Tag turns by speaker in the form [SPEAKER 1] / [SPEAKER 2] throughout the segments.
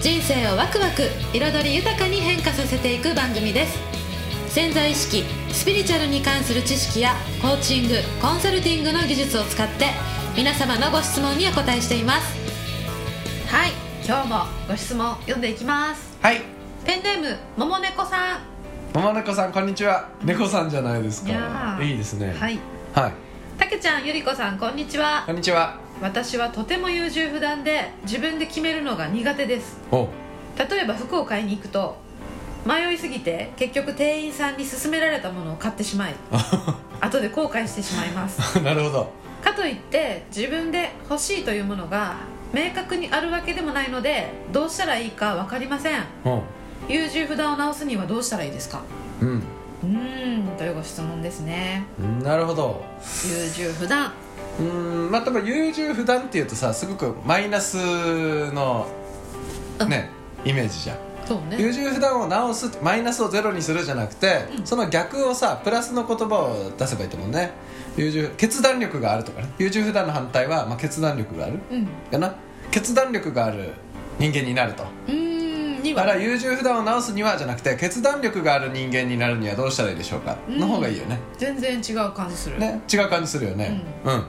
[SPEAKER 1] 人生をワクワク彩り豊かに変化させていく番組です。潜在意識スピリチュアルに関する知識やコーチングコンサルティングの技術を使って皆様のご質問にお答えしています。はい今日もご質問読んでいきます。
[SPEAKER 2] はい。
[SPEAKER 1] ペンネームももねこさん。
[SPEAKER 2] もも猫さんこんにちは。猫さんじゃないですか。
[SPEAKER 1] い
[SPEAKER 2] いですね。
[SPEAKER 1] はい。
[SPEAKER 2] はい。
[SPEAKER 1] たけちゃんゆりこさんこんにちは。
[SPEAKER 2] こんにちは
[SPEAKER 1] 私はとても優柔不断で自分で決めるのが苦手です。
[SPEAKER 2] お
[SPEAKER 1] 例えば服を買いに行くと迷いすぎて結局店員さんに勧められたものを買ってしまい 後で後悔してしまいます。
[SPEAKER 2] なるほど。
[SPEAKER 1] かといって自分で欲しいというものが明確にあるわけでもないのでどうしたらいいか分かりません。
[SPEAKER 2] お
[SPEAKER 1] 優柔不断を直すにはどうしたらいいですか？
[SPEAKER 2] うん。
[SPEAKER 1] うーんというご質問ですね。
[SPEAKER 2] なるほど。
[SPEAKER 1] 優柔不断
[SPEAKER 2] うーんまあ多分優柔不断っていうとさすごくマイナスのねイメージじゃん。
[SPEAKER 1] そうね。
[SPEAKER 2] 優柔不断を直すマイナスをゼロにするじゃなくて、
[SPEAKER 1] うん。
[SPEAKER 2] その逆をさプラスの言葉を出せばいいと思うね。優柔決断力があるとかね。優柔不断の反対は、まあ、決断力がある
[SPEAKER 1] うん。
[SPEAKER 2] やな。決断力がある人間になると。
[SPEAKER 1] うーん
[SPEAKER 2] だから優柔不断を直すにはじゃなくて決断力がある人間になるにはどうしたらいいでしょうか、
[SPEAKER 1] うん。
[SPEAKER 2] の方がいいよね。
[SPEAKER 1] 全然違う感じする。
[SPEAKER 2] ね？違う感じするよね。うん、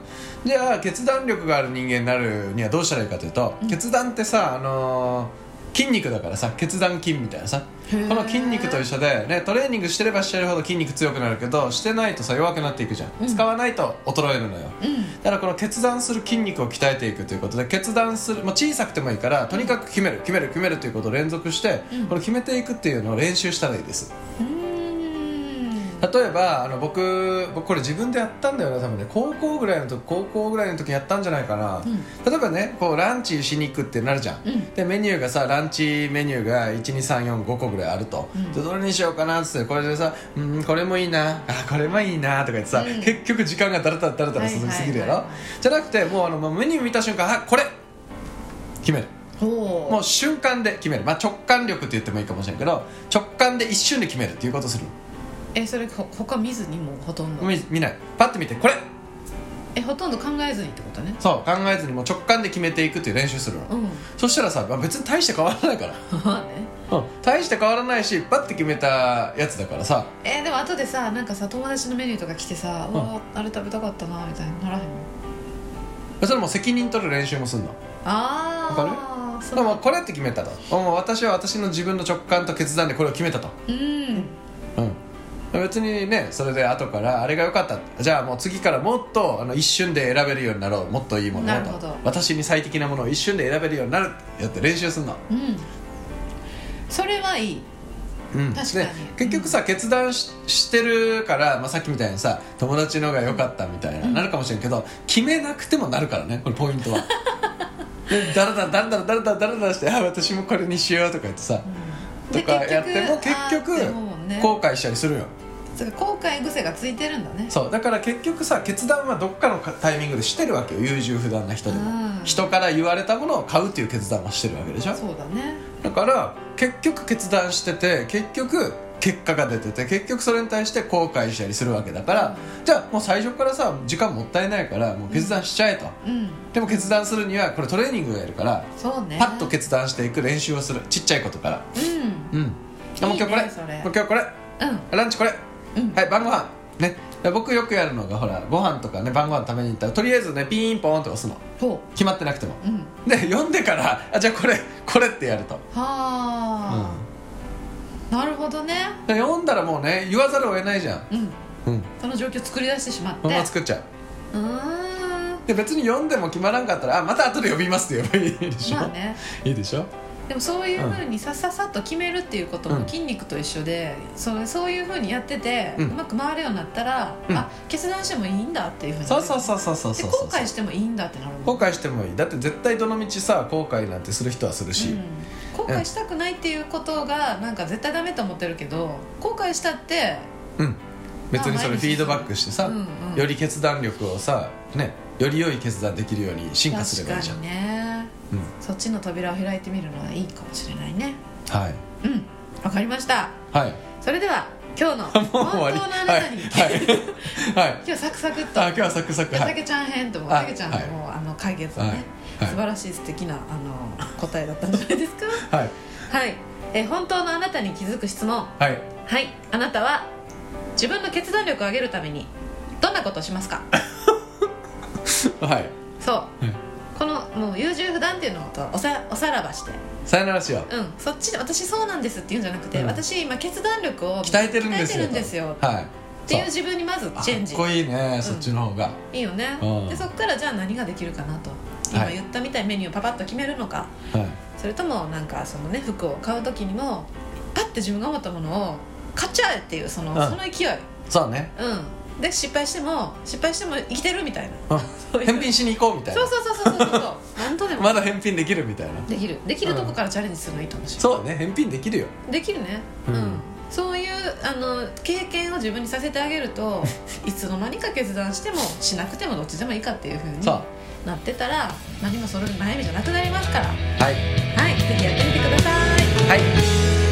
[SPEAKER 2] じゃあ決断力がある人間になるにはどうしたらいいかというと、
[SPEAKER 1] うん。
[SPEAKER 2] 決断ってさあのー筋肉だからさ決断筋みたいなさ。この筋肉と一緒で、ね、トレーニングしてればしてるほど筋肉強くなるけどしてないとさ弱くなっていくじゃん、
[SPEAKER 1] うん。
[SPEAKER 2] 使わないと衰えるのよ。
[SPEAKER 1] うん。
[SPEAKER 2] だからこの決断する筋肉を鍛えていくということで決断する、まあ、小さくてもいいからとにかく決める決める決めるということを連続して、
[SPEAKER 1] うん。
[SPEAKER 2] これ決めていくっていうのを練習したらいいです。
[SPEAKER 1] うーん
[SPEAKER 2] 例えばあの僕僕これ自分でやったんだよな多分ね。高校ぐらいの時高校ぐらいの時やったんじゃないかな、
[SPEAKER 1] うん。
[SPEAKER 2] 例えばねこうランチしに行くってなるじゃん、
[SPEAKER 1] うん。
[SPEAKER 2] でメニューがさランチメニューが12345個ぐらいあると、
[SPEAKER 1] うん。
[SPEAKER 2] でどれにしようかなっつってこれでさ「うんこれもいいな。あこれもいいな」とか言ってさ、
[SPEAKER 1] うん。
[SPEAKER 2] 結局時間がだらだらだらだら続きすぎるやろ、じゃなくてもうあのメニュー見た瞬間「あこれ!」決める。もう瞬間で決める、まあ、直感力って言ってもいいかもしれんけど直感で一瞬で決めるっていうことをする
[SPEAKER 1] えそれほ他見ずにもうほとんど？
[SPEAKER 2] 見見ない。パッて見てこれ。
[SPEAKER 1] えほとんど考えずにってことね。
[SPEAKER 2] そう考えずにもう直感で決めていくっていう練習するの、
[SPEAKER 1] うん。
[SPEAKER 2] そしたらさ、まあ、別に大して変わらないから、
[SPEAKER 1] まあね。
[SPEAKER 2] うん、大して変わらないしパッて決めたやつだからさ。
[SPEAKER 1] えでも後でさなんかさ友達のメニューとか来てさ「
[SPEAKER 2] ん。
[SPEAKER 1] うわあれ食べたかったな」みたいにならへんの？
[SPEAKER 2] それも責任取る練習もするの？
[SPEAKER 1] あ
[SPEAKER 2] わかる？でもこれって決めたと。もう私は私の自分の直感と決断でこれを決めたと。
[SPEAKER 1] うん
[SPEAKER 2] うん別にねそれで後からあれが良かった。じゃあもう次からもっとあの一瞬で選べるようになろう。もっといいものを。と私に最適なものを一瞬で選べるようになるってやって練習するの、
[SPEAKER 1] うん、それはいい。
[SPEAKER 2] うん、
[SPEAKER 1] 確かに。
[SPEAKER 2] 結局さ決断ししてるから、まあ、さっきみたいにさ友達の方が良かったみたいな、
[SPEAKER 1] うん、
[SPEAKER 2] なるかもしれんけど決めなくてもなるからねこれポイントは。でだらだらだらだらだらだらだらして「あ私もこれにしよう」とか言ってさ、うん、とかやっても結局後悔したりするよ、
[SPEAKER 1] 後悔癖がついてるんだね。
[SPEAKER 2] そうだから結局さ決断はどっかのタイミングでしてるわけよ。優柔不断な人でも。
[SPEAKER 1] うん。
[SPEAKER 2] 人から言われたものを買うっていう決断はしてるわけでしょ。
[SPEAKER 1] そうだね。
[SPEAKER 2] だから結局決断してて結局結果が出てて結局それに対して後悔したりするわけだから、じゃあもう最初からさ時間もったいないからもう決断しちゃえと、
[SPEAKER 1] うん。
[SPEAKER 2] でも決断するにはこれトレーニングがいるから
[SPEAKER 1] そうね。
[SPEAKER 2] パッと決断していく練習をする。ちっちゃいことから。
[SPEAKER 1] うん。
[SPEAKER 2] うん。あもう今日これ。もう今日これ。
[SPEAKER 1] うん。
[SPEAKER 2] ランチこれ、
[SPEAKER 1] うん
[SPEAKER 2] はい晩ご飯。ね。で僕よくやるのがほらご飯とかね晩ご飯食べに行ったらとりあえずねピーンポーンって押すの。
[SPEAKER 1] ほ
[SPEAKER 2] 決まってなくても。
[SPEAKER 1] ううん。
[SPEAKER 2] で読んでからあじゃあこれこれってやると、
[SPEAKER 1] はあ、なるほどね。
[SPEAKER 2] で読んだらもうね言わざるを得ないじゃん。
[SPEAKER 1] うん。
[SPEAKER 2] うん。
[SPEAKER 1] その状況作り出してしまって。
[SPEAKER 2] そのまま作っちゃう。
[SPEAKER 1] うーん。
[SPEAKER 2] で別に読んでも決まらんかったらあまた後で呼びますって言えばいいでしょ、
[SPEAKER 1] まあね。
[SPEAKER 2] いいでしょ
[SPEAKER 1] でもそういうふうにさっさっさっと決めるっていうこと
[SPEAKER 2] うん。
[SPEAKER 1] も筋肉と一緒で、そうそういうふうにやってて、
[SPEAKER 2] う
[SPEAKER 1] うんまく回るようになったら、
[SPEAKER 2] うん。
[SPEAKER 1] あ決断してもいいんだっていうふうに。
[SPEAKER 2] そうそうそうそうそう
[SPEAKER 1] で
[SPEAKER 2] そう。
[SPEAKER 1] 後悔してもいいんだってなる。もん
[SPEAKER 2] 後悔してもいい。だって絶対どの道さ後悔なんてする人はするし、
[SPEAKER 1] うん、後悔したくないっていうことがなんか絶対ダメと思ってるけど後悔したって
[SPEAKER 2] うん。別にそれフィードバックしてさ、
[SPEAKER 1] うんうん。
[SPEAKER 2] より決断力をさねより良い決断できるように進化すればいいじゃん、
[SPEAKER 1] 確かにね
[SPEAKER 2] うん、
[SPEAKER 1] そっちの扉を開いてみるのはいいかもしれないね。
[SPEAKER 2] はい。
[SPEAKER 1] うんわかりました。
[SPEAKER 2] はい。
[SPEAKER 1] それでは今日の 本当のあなたに、
[SPEAKER 2] はい。はい、はい、
[SPEAKER 1] 今日サクサクっと。
[SPEAKER 2] あ今日はサクサク。はい。
[SPEAKER 1] たけちゃん編とも
[SPEAKER 2] あ
[SPEAKER 1] たけちゃんのあの解決のね、素晴らしい素敵なあの答えだったんじゃないですか？
[SPEAKER 2] はい。
[SPEAKER 1] はい。え本当のあなたに気づく質問。
[SPEAKER 2] はい。
[SPEAKER 1] はい。あなたは自分の決断力を上げるためにどんなことをしますか？
[SPEAKER 2] はい。
[SPEAKER 1] そう。
[SPEAKER 2] うん
[SPEAKER 1] このもう優柔不断っていうのとおさおさらばして。
[SPEAKER 2] さよならしよう。
[SPEAKER 1] うん。そっちで私そうなんですって言うんじゃなくて、
[SPEAKER 2] うん。
[SPEAKER 1] 私今決断力を
[SPEAKER 2] 鍛えてるんですよはい。
[SPEAKER 1] っていう自分にまずチェンジ。
[SPEAKER 2] かっこいいねそっちの方が、
[SPEAKER 1] いいよね、
[SPEAKER 2] うん。
[SPEAKER 1] でそこからじゃあ何ができるかなと。今
[SPEAKER 2] はい。
[SPEAKER 1] 言ったみたいにメニューをパパッと決めるのか、
[SPEAKER 2] はい。
[SPEAKER 1] それともなんかそのね服を買う時にもパッて自分が思ったものを買っちゃえっていうその,、
[SPEAKER 2] うん。
[SPEAKER 1] その勢い。
[SPEAKER 2] そうね、
[SPEAKER 1] うんで失敗しても失敗しても生きてるみたいな。
[SPEAKER 2] うん
[SPEAKER 1] そういう。
[SPEAKER 2] 返品しに行こうみたいな。
[SPEAKER 1] そうそうそうそうそうそう。本当でも。
[SPEAKER 2] まだ返品できるみたいな。
[SPEAKER 1] できる。できるとこからチャレンジするのいいと思うし。
[SPEAKER 2] そうね返品できるよ。
[SPEAKER 1] できるね。
[SPEAKER 2] う
[SPEAKER 1] うん。ん、そういうあの経験を自分にさせてあげると いつの間にか決断してもしなくてもどっちでもいいかっていうふう。になってたら何もそれ悩みじゃなくなりますから。
[SPEAKER 2] はい。
[SPEAKER 1] はい。ぜひやってみてください。
[SPEAKER 2] はい